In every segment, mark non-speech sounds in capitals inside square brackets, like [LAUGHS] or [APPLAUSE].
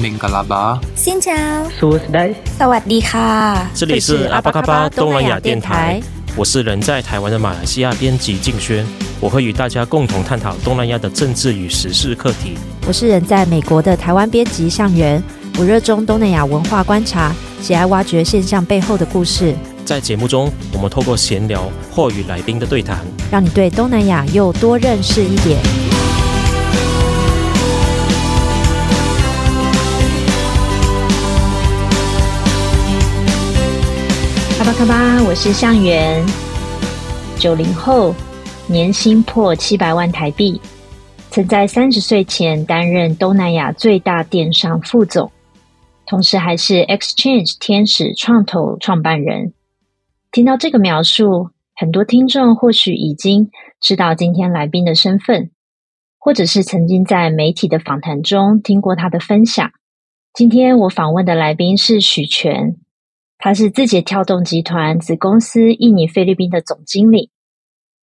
明格拉巴，新疆，苏斯代，萨瓦迪卡，这里是阿巴卡巴东南亚电台，我是人在台湾的马来西亚编辑静轩，我会与大家共同探讨东南亚的政治与时事课题。我是人在美国的台湾编辑向元，我热衷东南亚文化观察，喜爱挖掘现象背后的故事。在节目中，我们透过闲聊或与来宾的对谈，让你对东南亚又多认识一点。阿峇卡巴，我是向元，九零后，年薪破七百万台币，曾在三十岁前担任东南亚最大电商副总，同时还是 Exchange 天使创投创办人。听到这个描述，很多听众或许已经知道今天来宾的身份，或者是曾经在媒体的访谈中听过他的分享。今天我访问的来宾是许全。他是字节跳动集团子公司印尼菲律宾的总经理。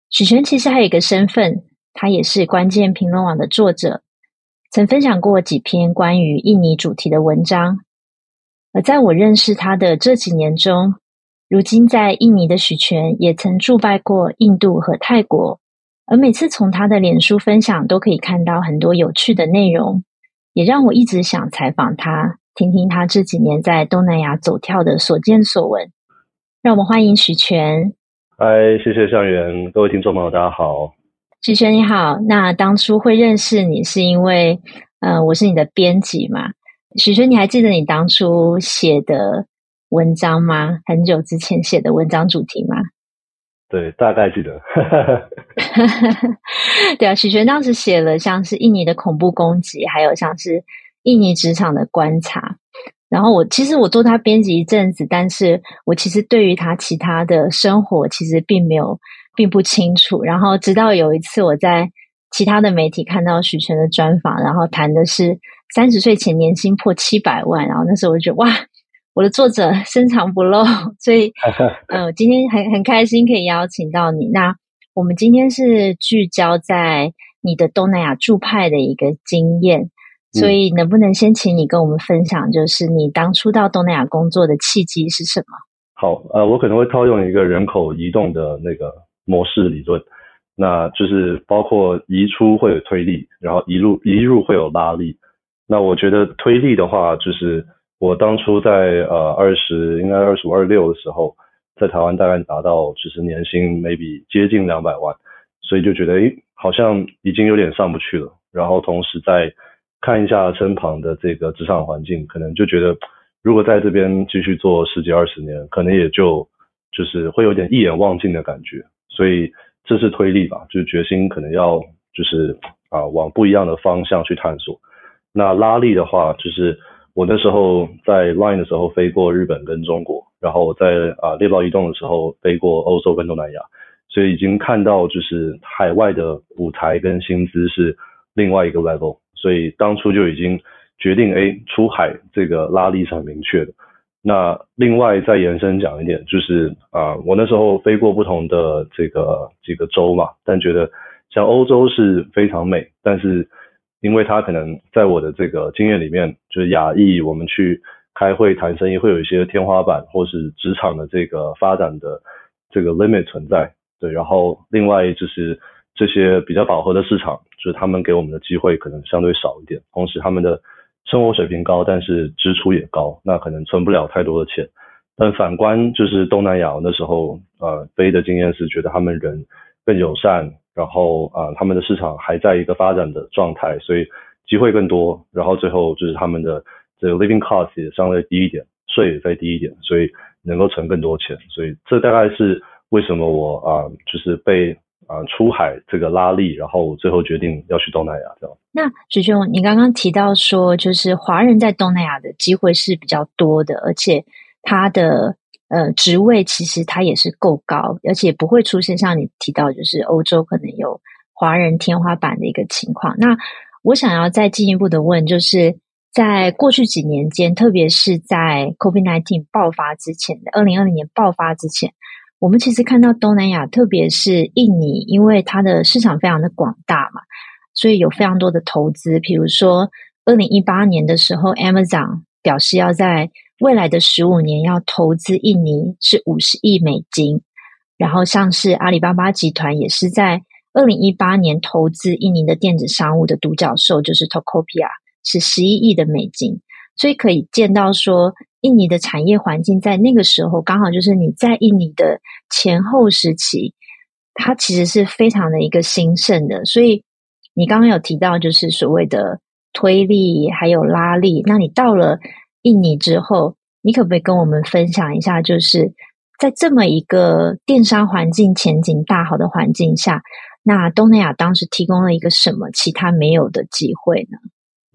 许权其实还有一个身份，他也是关键评论网的作者，曾分享过几篇关于印尼主题的文章。而在我认识他的这几年中，如今在印尼的许诠也曾驻拜过印度和泰国，而每次从他的脸书分享都可以看到很多有趣的内容，也让我一直想采访他。听听他这几年在东南亚走跳的所见所闻，让我们欢迎许诠。嗨，谢谢向元，各位听众朋友，大家好。许诠你好，那当初会认识你是因为，呃，我是你的编辑嘛？许诠，你还记得你当初写的文章吗？很久之前写的文章主题吗？对，大概记得。[LAUGHS] 对啊，许诠当时写了像是印尼的恐怖攻击，还有像是。印尼职场的观察，然后我其实我做他编辑一阵子，但是我其实对于他其他的生活其实并没有并不清楚。然后直到有一次我在其他的媒体看到许诠的专访，然后谈的是三十岁前年薪破七百万，然后那时候我就觉得哇，我的作者 [LAUGHS] 深藏不露，所以嗯、[LAUGHS] 呃，今天很很开心可以邀请到你。那我们今天是聚焦在你的东南亚驻派的一个经验。所以，能不能先请你跟我们分享，就是你当初到东南亚工作的契机是什么？好，呃，我可能会套用一个人口移动的那个模式理论，那就是包括移出会有推力，然后移入移入会有拉力。那我觉得推力的话，就是我当初在呃二十应该二十五二六的时候，在台湾大概达到就是年薪 maybe 接近两百万，所以就觉得诶，好像已经有点上不去了。然后同时在看一下身旁的这个职场环境，可能就觉得，如果在这边继续做十几二十年，可能也就就是会有点一眼望尽的感觉。所以这是推力吧，就是决心可能要就是啊往不一样的方向去探索。那拉力的话，就是我那时候在 Line 的时候飞过日本跟中国，然后在啊猎豹移动的时候飞过欧洲跟东南亚，所以已经看到就是海外的舞台跟薪资是另外一个 level。所以当初就已经决定，哎，出海这个拉力是很明确的。那另外再延伸讲一点，就是啊、我那时候飞过不同的这个几个州嘛，但觉得像欧洲是非常美，但是因为它可能在我的这个经验里面，就是亚裔，我们去开会谈生意会有一些天花板，或是职场的这个发展的这个 limit 存在。对，然后另外就是。这些比较饱和的市场，就是他们给我们的机会可能相对少一点，同时他们的生活水平高，但是支出也高，那可能存不了太多的钱。但反观就是东南亚那时候，呃，飞的经验是觉得他们人更友善，然后啊、他们的市场还在一个发展的状态，所以机会更多。然后最后就是他们的这个 living cost 也相对低一点，税也再低一点，所以能够存更多钱。所以这大概是为什么我啊、就是被。啊，出海这个拉力，然后最后决定要去东南亚，这样。那许兄，你刚刚提到说，就是华人在东南亚的机会是比较多的，而且他的呃职位其实他也是够高，而且不会出现像你提到，就是欧洲可能有华人天花板的一个情况。那我想要再进一步的问，就是在过去几年间，特别是在 COVID-19 爆发之前的二零二零年爆发之前。我们其实看到东南亚，特别是印尼，因为它的市场非常的广大嘛，所以有非常多的投资。比如说，二零一八年的时候，Amazon 表示要在未来的十五年要投资印尼是五十亿美金，然后像是阿里巴巴集团也是在二零一八年投资印尼的电子商务的独角兽，就是 Tokopedia 是十一亿的美金，所以可以见到说，印尼的产业环境在那个时候刚好就是你在印尼的前后时期，它其实是非常的一个兴盛的。所以你刚刚有提到就是所谓的推力还有拉力，那你到了印尼之后，你可不可以跟我们分享一下，就是在这么一个电商环境前景大好的环境下？那东南亚当时提供了一个什么其他没有的机会呢？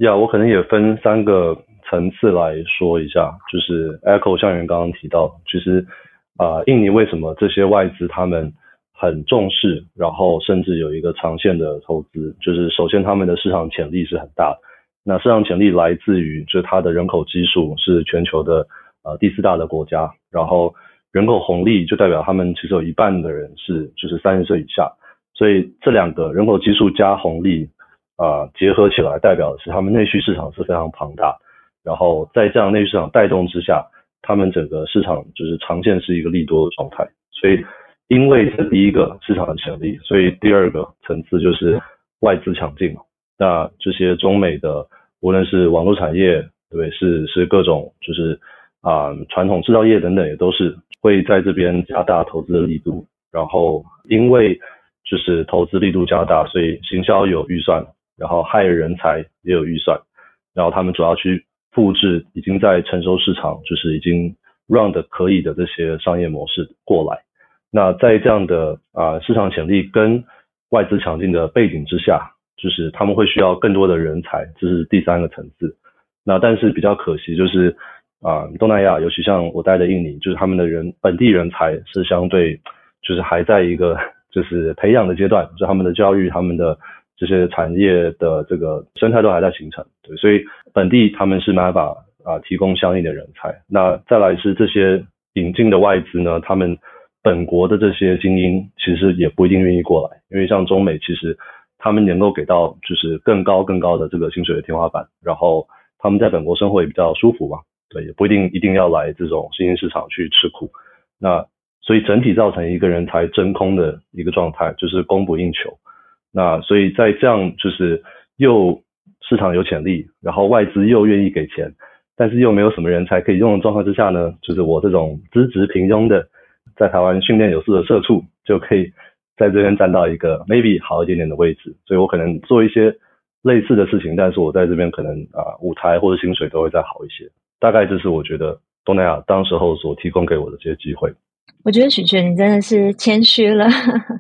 呀我可能也分三个层次来说一下，就是 Echo 向元刚刚提到，其实啊，印尼为什么这些外资他们很重视，然后甚至有一个长线的投资，就是首先他们的市场潜力是很大，那市场潜力来自于就是它的人口基数是全球的呃第四大的国家，然后人口红利就代表他们其实有一半的人是就是三十岁以下。所以这两个人口基数加红利啊、结合起来，代表的是他们内需市场是非常庞大的。然后在这样内需市场带动之下，他们整个市场就是长线是一个利多的状态。所以因为这第一个市场的潜力，所以第二个层次就是外资抢进。那这些中美的无论是网络产业，对，是是各种就是啊、传统制造业等等，也都是会在这边加大投资的力度。然后因为就是投资力度加大，所以行销有预算，然后害人才也有预算，然后他们主要去复制已经在成熟市场，就是已经 run 的可以的这些商业模式过来。那在这样的啊、市场潜力跟外资强劲的背景之下，就是他们会需要更多的人才，这是第三个层次。那但是比较可惜就是啊、东南亚，尤其像我待的印尼，就是他们的人本地人才是相对就是还在一个。就是培养的阶段，就他们的教育、他们的这些产业的这个生态都还在形成，对，所以本地他们是没办法啊提供相应的人才。那再来是这些引进的外资呢，他们本国的这些精英其实也不一定愿意过来，因为像中美其实他们能够给到就是更高更高的这个薪水的天花板，然后他们在本国生活也比较舒服嘛，对，也不一定一定要来这种新兴市场去吃苦。那所以整体造成一个人才真空的一个状态，就是供不应求。那所以在这样就是又市场有潜力，然后外资又愿意给钱，但是又没有什么人才可以用的状况之下呢，就是我这种资质平庸的，在台湾训练有素的社畜，就可以在这边站到一个 maybe 好一点点的位置。所以我可能做一些类似的事情，但是我在这边可能啊舞台或者薪水都会再好一些。大概这是我觉得东南亚当时候所提供给我的这些机会。我觉得许诠你真的是谦虚了，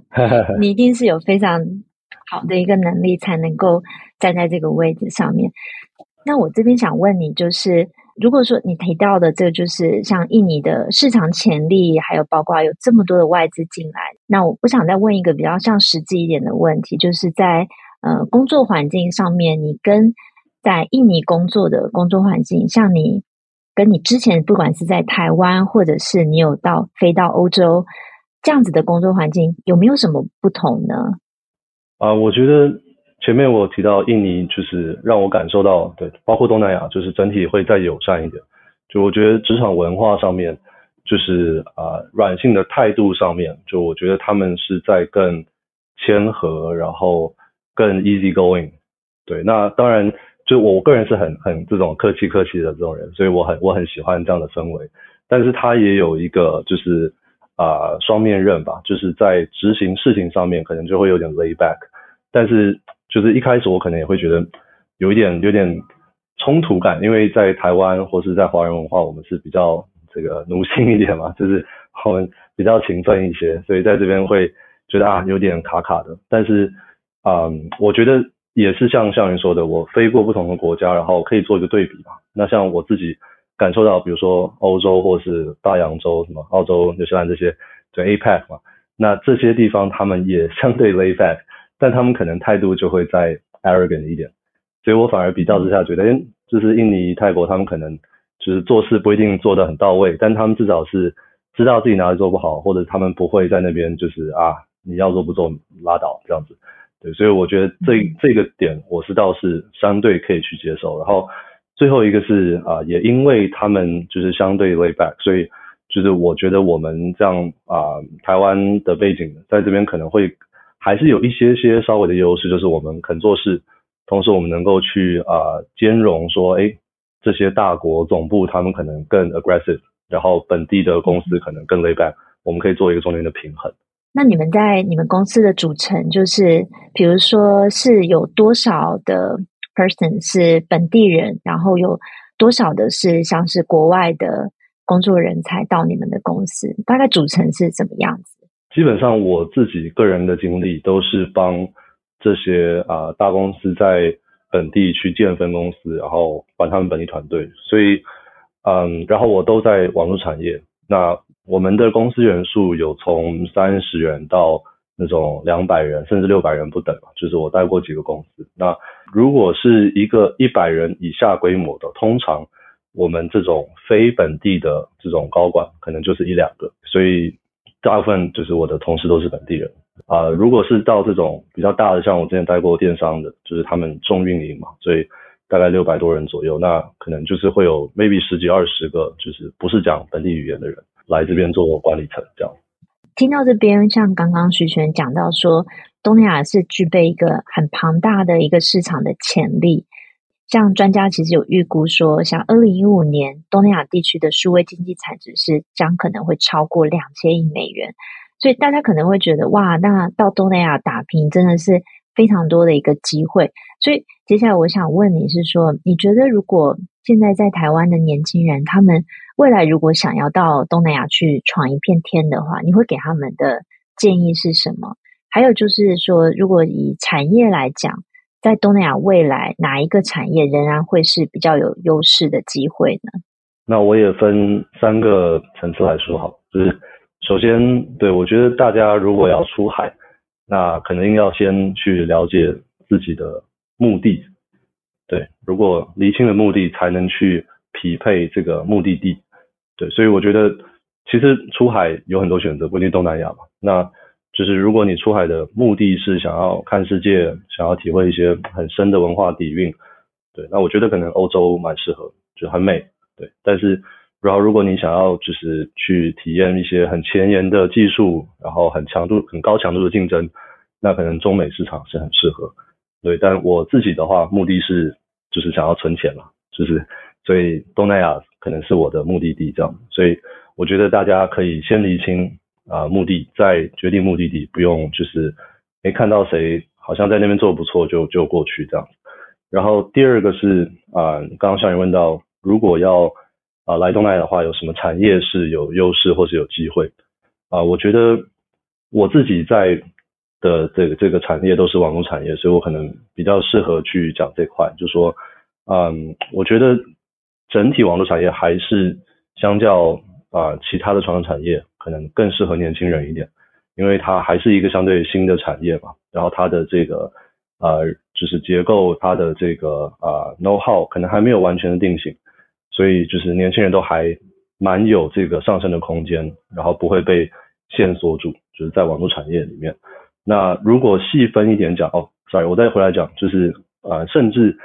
[LAUGHS] 你一定是有非常好的一个能力，才能够站在这个位置上面。那我这边想问你，就是如果说你提到的这，就是像印尼的市场潜力，还有包括有这么多的外资进来，那我我想再问一个比较像实际一点的问题，就是在呃工作环境上面，你跟在印尼工作的工作环境，像你。跟你之前不管是在台湾，或者是你有到飞到欧洲这样子的工作环境，有没有什么不同呢？啊，我觉得前面我提到印尼，就是让我感受到，对，包括东南亚，就是整体会再友善一点。就我觉得职场文化上面，就是啊软性的态度上面，就我觉得他们是在更谦和，然后更 easy going。对，那当然。就我个人是很很这种客气客气的这种人，所以我很我很喜欢这样的氛围。但是他也有一个就是啊、双面刃吧，就是在执行事情上面可能就会有点 lay back。但是就是一开始我可能也会觉得有一点有点冲突感，因为在台湾或是在华人文化，我们是比较这个奴性一点嘛，就是我们比较勤奋一些，所以在这边会觉得啊有点卡卡的。但是啊、我觉得。也是像向元说的，我飞过不同的国家，然后可以做一个对比嘛。那像我自己感受到，比如说欧洲或是大洋洲，什么澳洲、纽西兰这些，对 APEC 嘛，那这些地方他们也相对 lay back，[LAUGHS] 但他们可能态度就会再 arrogant 一点。所以我反而比较之下觉得，诶，就是印尼、泰国，他们可能就是做事不一定做得很到位，但他们至少是知道自己哪里做不好，或者他们不会在那边就是啊，你要做不做拉倒这样子。对，所以我觉得这这个点我是倒是相对可以去接受。然后最后一个是啊、也因为他们就是相对 lay back，所以就是我觉得我们这样啊、台湾的背景在这边可能会还是有一些些稍微的优势，就是我们肯做事，同时我们能够去啊、兼容说，哎，这些大国总部他们可能更 aggressive，然后本地的公司可能更 lay back，我们可以做一个中间的平衡。那你们在你们公司的组成，就是比如说是有多少的 person 是本地人，然后有多少的是像是国外的工作人才到你们的公司，大概组成是怎么样子？基本上我自己个人的经历都是帮这些啊、大公司在本地去建分公司，然后管他们本地团队，所以嗯，然后我都在网络产业那。我们的公司人数有从三十人到那种两百人，甚至六百人不等，就是我带过几个公司。那如果是一个一百人以下规模的，通常我们这种非本地的这种高管，可能就是一两个。所以大部分就是我的同事都是本地人啊、如果是到这种比较大的，像我之前带过电商的，就是他们重运营嘛，所以大概六百多人左右，那可能就是会有 maybe 十几二十个，就是不是讲本地语言的人。来这边做管理层，这样。听到这边，像刚刚徐泉讲到说，东南亚是具备一个很庞大的一个市场的潜力。像专家其实有预估说，像二零一五年东南亚地区的数位经济产值是将可能会超过两千亿美元。所以大家可能会觉得，哇，那到东南亚打拼真的是非常多的一个机会。所以接下来我想问你是说，你觉得如果现在在台湾的年轻人，他们未来如果想要到东南亚去闯一片天的话，你会给他们的建议是什么？还有就是说，如果以产业来讲，在东南亚未来哪一个产业仍然会是比较有优势的机会呢？那我也分三个层次来说好，就是首先，对，我觉得大家如果要出海，那肯定要先去了解自己的目的。对，如果厘清了目的，才能去匹配这个目的地。对，所以我觉得其实出海有很多选择，不一定东南亚嘛。那就是如果你出海的目的是想要看世界，想要体会一些很深的文化底蕴，对，那我觉得可能欧洲蛮适合，就很美。对，但是然后如果你想要就是去体验一些很前沿的技术，然后很强度、很高强度的竞争，那可能中美市场是很适合。对，但我自己的话，目的是就是想要存钱嘛，就是所以东南亚可能是我的目的地这样，所以我觉得大家可以先厘清啊、目的，再决定目的地，不用就是没看到谁好像在那边做得不错就就过去这样。然后第二个是啊、刚刚向你问到，如果要啊、来东南亚的话，有什么产业是有优势或是有机会啊、我觉得我自己在。的这个这个产业都是网络产业，所以我可能比较适合去讲这块，就说，嗯，我觉得整体网络产业还是相较啊、其他的传统产业，可能更适合年轻人一点，因为它还是一个相对新的产业嘛，然后它的这个呃就是结构，它的这个啊、know how 可能还没有完全的定型，所以就是年轻人都还蛮有这个上升的空间，然后不会被限缩住，就是在网络产业里面。那如果细分一点讲，哦，sorry，我再回来讲，就是呃，甚至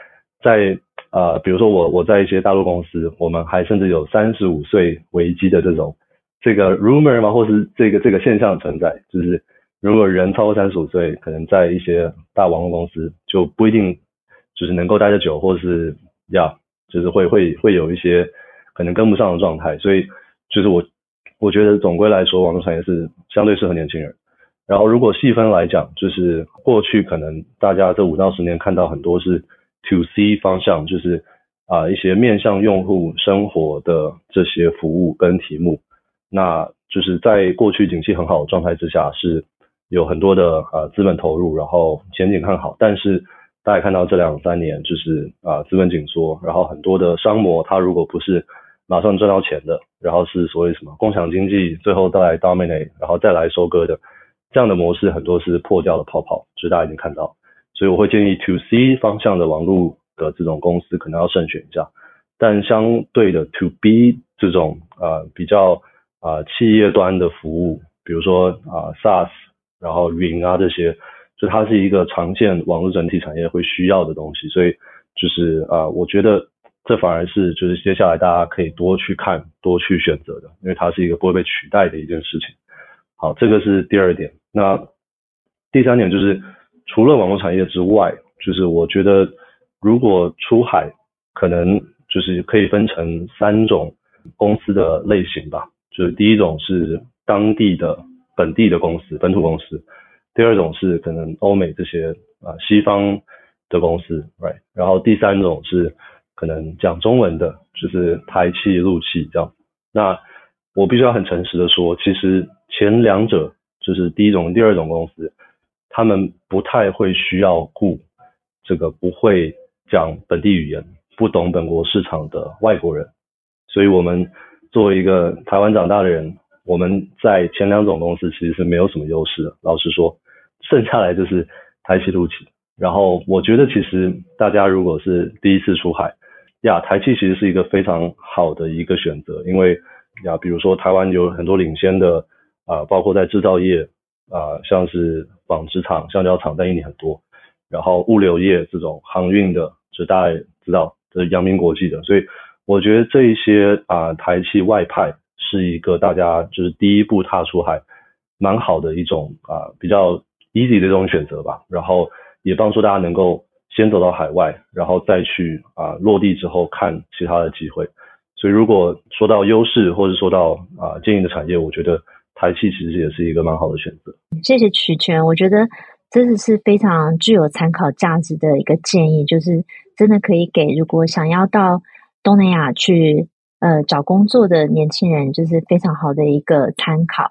在呃，比如说我我在一些大陆公司，我们还甚至有三十五岁危机的这种这个 rumor 嘛，或是这个这个现象存在，就是如果人超过三十五岁，可能在一些大网络公司就不一定就是能够待得久，或是要就是会会会有一些可能跟不上的状态，所以就是我我觉得总归来说，网络产业是相对适合年轻人。然后，如果细分来讲，就是过去可能大家这五到十年看到很多是 to C 方向，就是啊一些面向用户生活的这些服务跟题目，那就是在过去景气很好的状态之下，是有很多的啊资本投入，然后前景看好。但是大家看到这两三年，就是啊资本紧缩，然后很多的商模它如果不是马上赚到钱的，然后是所谓什么共享经济，最后再来 dominate，然后再来收割的。这样的模式很多是破掉的泡泡，就是大家已经看到，所以我会建议 To C 方向的网络的这种公司可能要慎选一下，但相对的 To B 这种呃比较啊、企业端的服务，比如说啊、SaaS，然后云啊这些，就它是一个常见网络整体产业会需要的东西，所以就是啊、我觉得这反而是就是接下来大家可以多去看、多去选择的，因为它是一个不会被取代的一件事情。好，这个是第二点。那第三点就是除了网络产业之外，就是我觉得如果出海，可能就是可以分成三种公司的类型吧。就是第一种是当地的本地的公司，本土公司。第二种是可能欧美这些啊西方的公司，right？然后第三种是可能讲中文的，就是台企、陆企这样。那我必须要很诚实的说，其实前两者就是第一种、第二种公司，他们不太会需要雇这个不会讲本地语言、不懂本国市场的外国人。所以，我们作为一个台湾长大的人，我们在前两种公司其实是没有什么优势的。老实说。剩下来就是台企、陆企，然后我觉得其实大家如果是第一次出海，呀，台企其实是一个非常好的一个选择，因为呀，比如说台湾有很多领先的啊、包括在制造业啊、像是纺织厂、橡胶厂在印尼很多，然后物流业这种航运的，就大家也知道，这是阳明国际的，所以我觉得这一些啊、台企外派是一个大家就是第一步踏出海蛮好的一种啊、比较。easy 的这种选择吧，然后也帮助大家能够先走到海外，然后再去啊、落地之后看其他的机会。所以如果说到优势，或者说到啊、呃、建议的产业，我觉得台气其实也是一个蛮好的选择。谢谢曲全，我觉得真的是非常具有参考价值的一个建议，就是真的可以给如果想要到东南亚去呃找工作的年轻人，就是非常好的一个参考。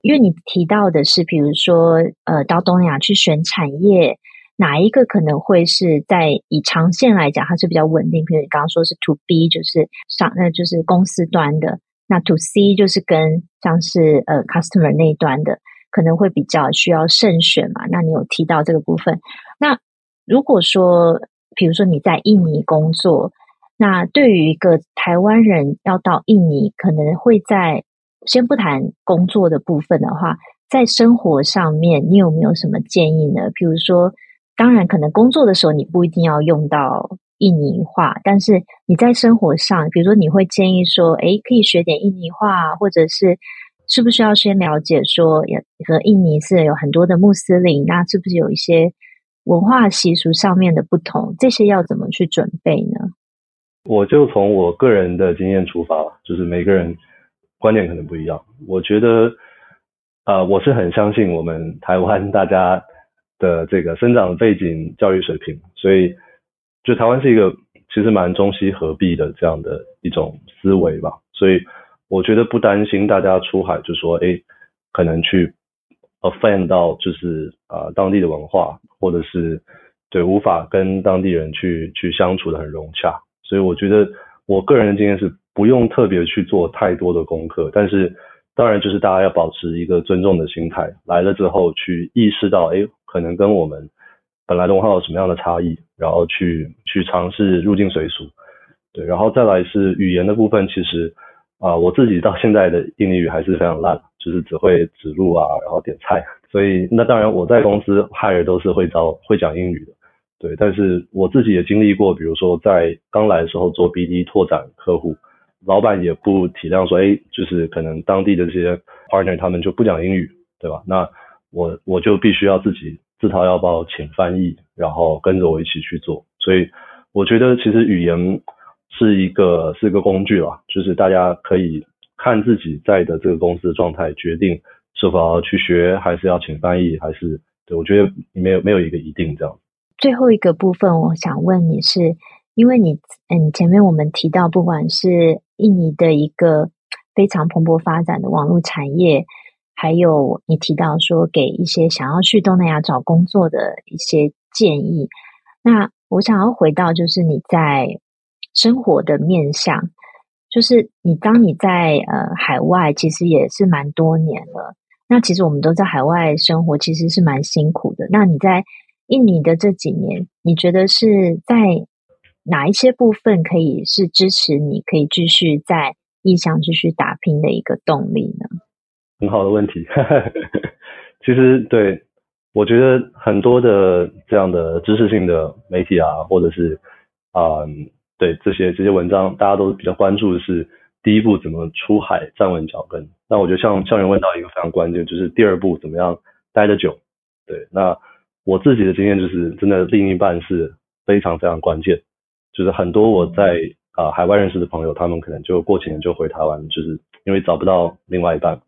因为你提到的是，比如说，呃，到东南亚去选产业，哪一个可能会是在以长线来讲，它是比较稳定？比如你刚刚说是 To B，就是上，那就是公司端的；那 To C 就是跟像是呃 Customer 那一端的，可能会比较需要慎选嘛。那你有提到这个部分。那如果说，比如说你在印尼工作，那对于一个台湾人要到印尼，可能会在先不谈工作的部分的话，在生活上面，你有没有什么建议呢？比如说，当然可能工作的时候你不一定要用到印尼话，但是你在生活上，比如说你会建议说，诶，可以学点印尼话，或者是是不是要先了解说，和印尼是有很多的穆斯林，那是不是有一些文化习俗上面的不同？这些要怎么去准备呢？我就从我个人的经验出发，就是每个人。观点可能不一样，我觉得，啊、我是很相信我们台湾大家的这个生长背景、教育水平，所以就台湾是一个其实蛮中西合璧的这样的一种思维吧，所以我觉得不担心大家出海就说，哎，可能去 offend 到就是啊、当地的文化，或者是对无法跟当地人去去相处的很融洽，所以我觉得我个人的经验是。不用特别去做太多的功课，但是当然就是大家要保持一个尊重的心态，来了之后去意识到，哎，可能跟我们本来的文化有什么样的差异，然后去去尝试入境随俗，对，然后再来是语言的部分，其实啊、我自己到现在的印尼语还是非常烂，就是只会指路啊，然后点菜，所以那当然我在公司 hire 都是会招会讲英语的，对，但是我自己也经历过，比如说在刚来的时候做 BD 拓展客户。老板也不体谅说，哎，就是可能当地的这些 partner 他们就不讲英语，对吧？那我我就必须要自己自掏腰包请翻译，然后跟着我一起去做。所以我觉得其实语言是一个是一个工具啦，就是大家可以看自己在的这个公司的状态，决定是否要去学，还是要请翻译，还是对，我觉得没有没有一个一定这样。最后一个部分，我想问你是。因为你，嗯，前面我们提到，不管是印尼的一个非常蓬勃发展的网络产业，还有你提到说给一些想要去东南亚找工作的一些建议，那我想要回到就是你在生活的面向，就是你当你在呃海外其实也是蛮多年了，那其实我们都在海外生活其实是蛮辛苦的。那你在印尼的这几年，你觉得是在哪一些部分可以是支持你可以继续在异乡继续打拼的一个动力呢？很好的问题，[LAUGHS] 其实对我觉得很多的这样的知识性的媒体啊，或者是啊、嗯，对这些这些文章，大家都比较关注的是第一步怎么出海站稳脚跟。那我觉得像像人问到一个非常关键，就是第二步怎么样待得久。对，那我自己的经验就是，真的另一半是非常非常关键。就是很多我在啊、呃、海外认识的朋友，他们可能就过几年就回台湾，就是因为找不到另外一半。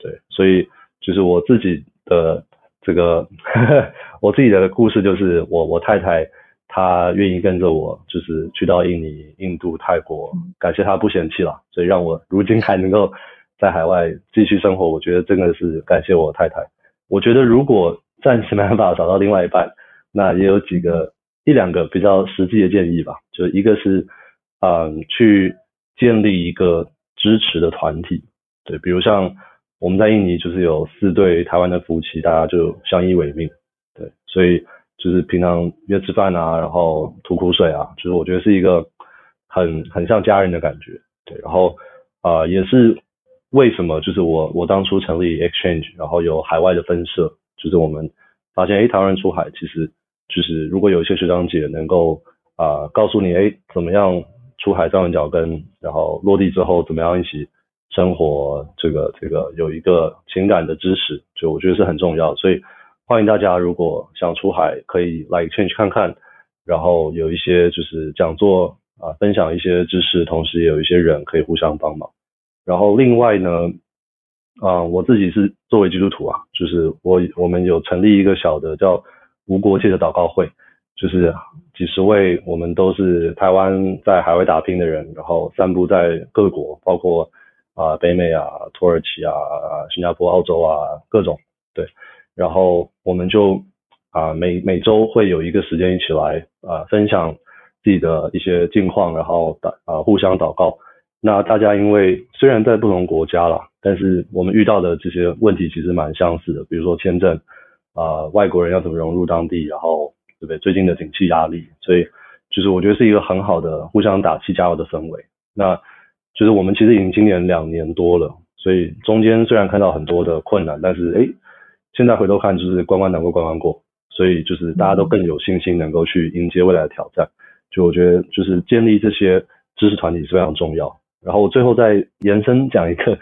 对，所以就是我自己的这个呵呵 [LAUGHS] 我自己的故事，就是我我太太她愿意跟着我，就是去到印尼、印度、泰国，感谢她不嫌弃啦，所以让我如今还能够在海外继续生活。我觉得真的是感谢我太太。我觉得如果暂时没办法找到另外一半，那也有几个一两个比较实际的建议吧。就一个是，嗯，去建立一个支持的团体。对，比如像我们在印尼就是有四对台湾的夫妻，大家就相依为命。对，所以就是平常约吃饭啊，然后吐苦水啊，就是我觉得是一个很很像家人的感觉。对，然后啊，也是为什么就是我我当初成立 Exchange，然后有海外的分社。就是我们发现，哎，台湾人出海，其实就是如果有一些学长姐能够啊、告诉你，哎，怎么样出海站稳脚跟，然后落地之后怎么样一起生活，这个这个有一个情感的支持，就我觉得是很重要。所以欢迎大家，如果想出海，可以来 Exchange 看看，然后有一些就是讲座啊、分享一些知识，同时也有一些人可以互相帮忙。然后另外呢。啊、我自己是作为基督徒啊，就是我我们有成立一个小的叫无国界的祷告会，就是几十位我们都是台湾在海外打拼的人，然后散布在各国，包括啊、北美啊、土耳其啊、新加坡、澳洲啊各种，对，然后我们就啊、每每周会有一个时间一起来啊、分享自己的一些近况，然后祷啊、互相祷告。那大家因为虽然在不同国家啦，但是我们遇到的这些问题其实蛮相似的，比如说签证，啊、外国人要怎么融入当地，然后对不对？最近的景气压力，所以就是我觉得是一个很好的互相打气加油的氛围。那就是我们其实已经今年两年多了，所以中间虽然看到很多的困难，但是诶，现在回头看就是关关难过关关过，所以就是大家都更有信心能够去迎接未来的挑战。就我觉得就是建立这些知识团体是非常重要。然后我最后再延伸讲一个，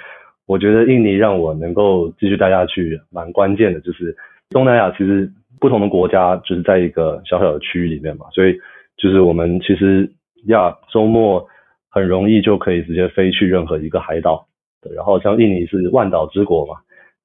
我觉得印尼让我能够继续待下去蛮关键的，就是东南亚其实不同的国家就是在一个小小的区域里面嘛，所以就是我们其实呀周末很容易就可以直接飞去任何一个海岛，对，然后像印尼是万岛之国嘛，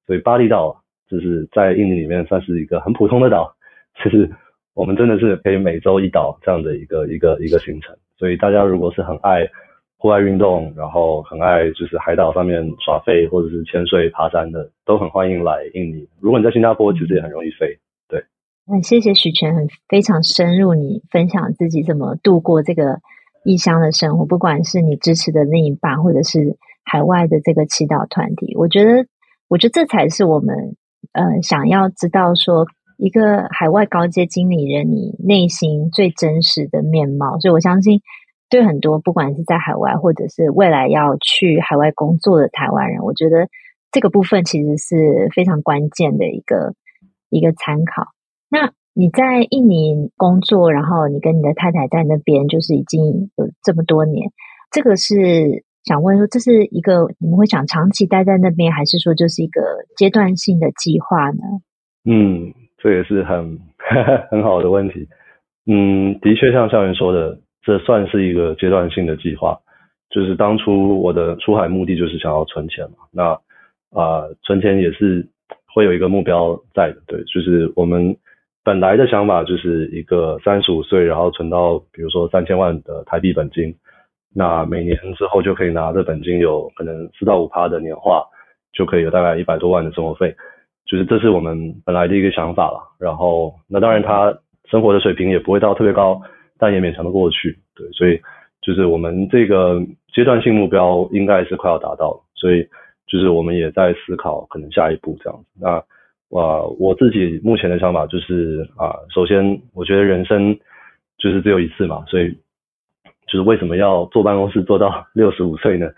所以巴厘岛就是在印尼里面算是一个很普通的岛，其实我们真的是可以每周一岛这样的一个一个一个行程，所以大家如果是很爱。户外运动，然后很爱就是海岛上面耍飞或者是潜水、爬山的，都很欢迎来印尼。如果你在新加坡，其实也很容易飞。对，嗯，谢谢许权，很非常深入，你分享自己怎么度过这个异乡的生活，不管是你支持的另一半，或者是海外的这个祈祷团体，我觉得，我觉得这才是我们呃想要知道说一个海外高阶经理人你内心最真实的面貌。所以我相信。对很多不管是在海外，或者是未来要去海外工作的台湾人，我觉得这个部分其实是非常关键的一个一个参考。那你在印尼工作，然后你跟你的太太在那边，就是已经有这么多年，这个是想问说，这是一个你们会想长期待在那边，还是说就是一个阶段性的计划呢？嗯，这也是很 [LAUGHS] 很好的问题。嗯，的确像校园说的。这算是一个阶段性的计划，就是当初我的出海目的就是想要存钱嘛，那啊、存钱也是会有一个目标在的，对，就是我们本来的想法就是一个三十五岁，然后存到比如说三千万的台币本金，那每年之后就可以拿着本金有可能四到五趴的年化，就可以有大概一百多万的生活费，就是这是我们本来的一个想法了，然后那当然他生活的水平也不会到特别高。但也勉强的过去，对，所以就是我们这个阶段性目标应该是快要达到了，所以就是我们也在思考可能下一步这样子。那啊、我自己目前的想法就是啊、首先我觉得人生就是只有一次嘛，所以就是为什么要坐办公室坐到 [LAUGHS] 六十五岁呢？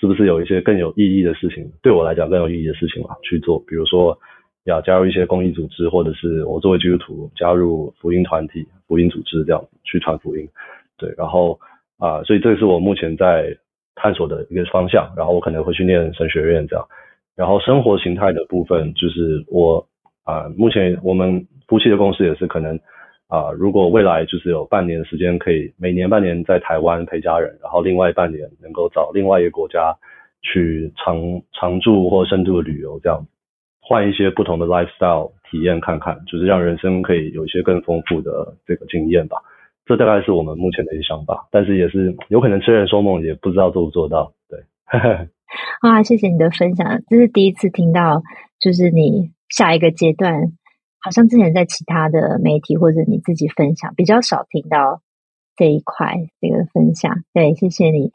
是不是有一些更有意义的事情？对我来讲更有意义的事情嘛去做，比如说要加入一些公益组织，或者是我作为基督徒加入福音团体、福音组织这样去传福音。对，然后啊、所以这是我目前在探索的一个方向。然后我可能会去念神学院这样。然后生活形态的部分，就是我啊、目前我们夫妻的共识也是可能啊、如果未来就是有半年时间，可以每年半年在台湾陪家人，然后另外半年能够找另外一个国家去长常住或深度的旅游这样。换一些不同的 lifestyle 体验看看，就是让人生可以有一些更丰富的这个经验吧。这大概是我们目前的一些想法，但是也是有可能痴人说梦，也不知道做不做到。对，啊，谢谢你的分享，这是第一次听到，就是你下一个阶段，好像之前在其他的媒体或者你自己分享比较少听到这一块这个分享。对，谢谢你。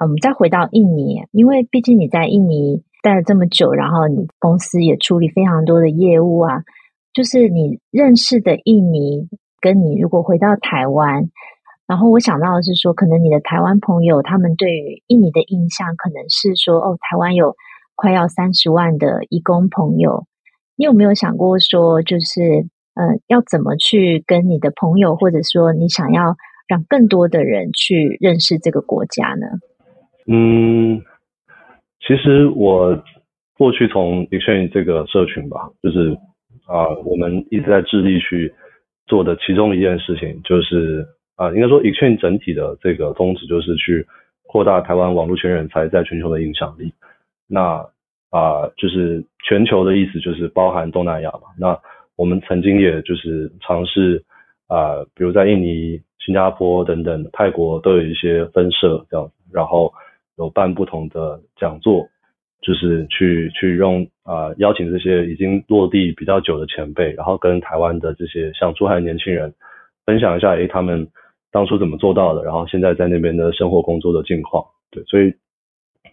嗯，再回到印尼，因为毕竟你在印尼。待了这么久，然后你公司也处理非常多的业务啊，就是你认识的印尼，跟你如果回到台湾，然后我想到的是说，可能你的台湾朋友他们对于印尼的印象，可能是说，哦，台湾有快要三十万的移工朋友，你有没有想过说，就是呃，要怎么去跟你的朋友，或者说你想要让更多的人去认识这个国家呢？嗯。其实我过去从 Exchange 这个社群吧，就是啊、我们一直在致力去做的其中一件事情，就是啊、应该说 Exchange 整体的这个宗旨就是去扩大台湾网络圈人才在全球的影响力。那啊、就是全球的意思就是包含东南亚嘛。那我们曾经也就是尝试啊、比如在印尼、新加坡等等泰国都有一些分社这样子，然后。有办不同的讲座，就是去去用啊、邀请这些已经落地比较久的前辈，然后跟台湾的这些想出海的年轻人分享一下，诶，他们当初怎么做到的，然后现在在那边的生活工作的近况。对，所以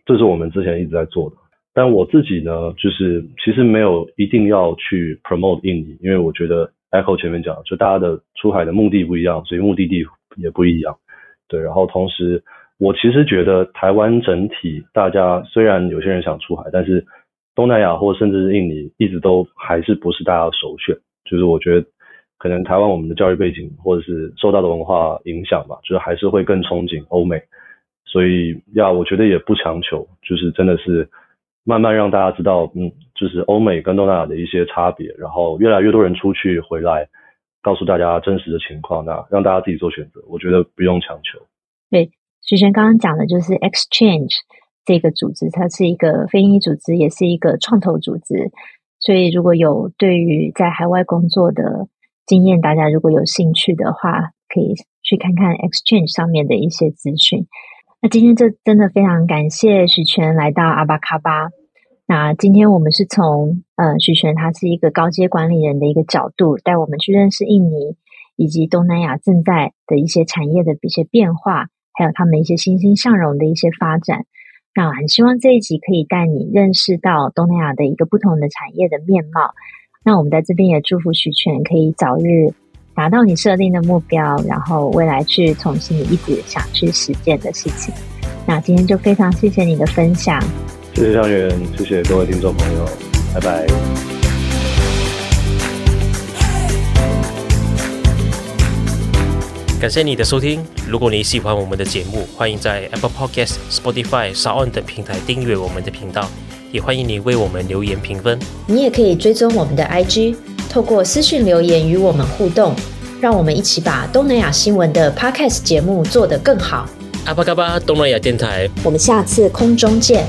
这是我们之前一直在做的。但我自己呢，就是其实没有一定要去 promote 印尼，因为我觉得 Echo 前面讲，就大家的出海的目的不一样，所以目的地也不一样。对，然后同时。我其实觉得台湾整体，大家虽然有些人想出海，但是东南亚或甚至是印尼，一直都还是不是大家首选。就是我觉得可能台湾我们的教育背景或者是受到的文化影响吧，就是还是会更憧憬欧美。所以呀，我觉得也不强求，就是真的是慢慢让大家知道，嗯，就是欧美跟东南亚的一些差别，然后越来越多人出去回来，告诉大家真实的情况，那让大家自己做选择。我觉得不用强求。对。徐璇刚刚讲的就是 Exchange 这个组织，它是一个非营利组织，也是一个创投组织。所以，如果有对于在海外工作的经验，大家如果有兴趣的话，可以去看看 Exchange 上面的一些资讯。那今天就真的非常感谢许权来到阿巴卡巴。那今天我们是从呃许权他是一个高阶管理人的一个角度，带我们去认识印尼以及东南亚正在的一些产业的一些变化。还有他们一些欣欣向荣的一些发展，那很希望这一集可以带你认识到东南亚的一个不同的产业的面貌。那我们在这边也祝福徐权可以早日达到你设定的目标，然后未来去从事你一直想去实践的事情。那今天就非常谢谢你的分享，谢谢香元，谢谢各位听众朋友，拜拜。感谢你的收听。如果你喜欢我们的节目，欢迎在 Apple Podcast、Spotify、SoundOn 等平台订阅我们的频道，也欢迎你为我们留言评分。你也可以追踪我们的 IG，透过私讯留言与我们互动，让我们一起把东南亚新闻的 Podcast 节目做得更好。阿巴嘎巴东南亚电台，我们下次空中见。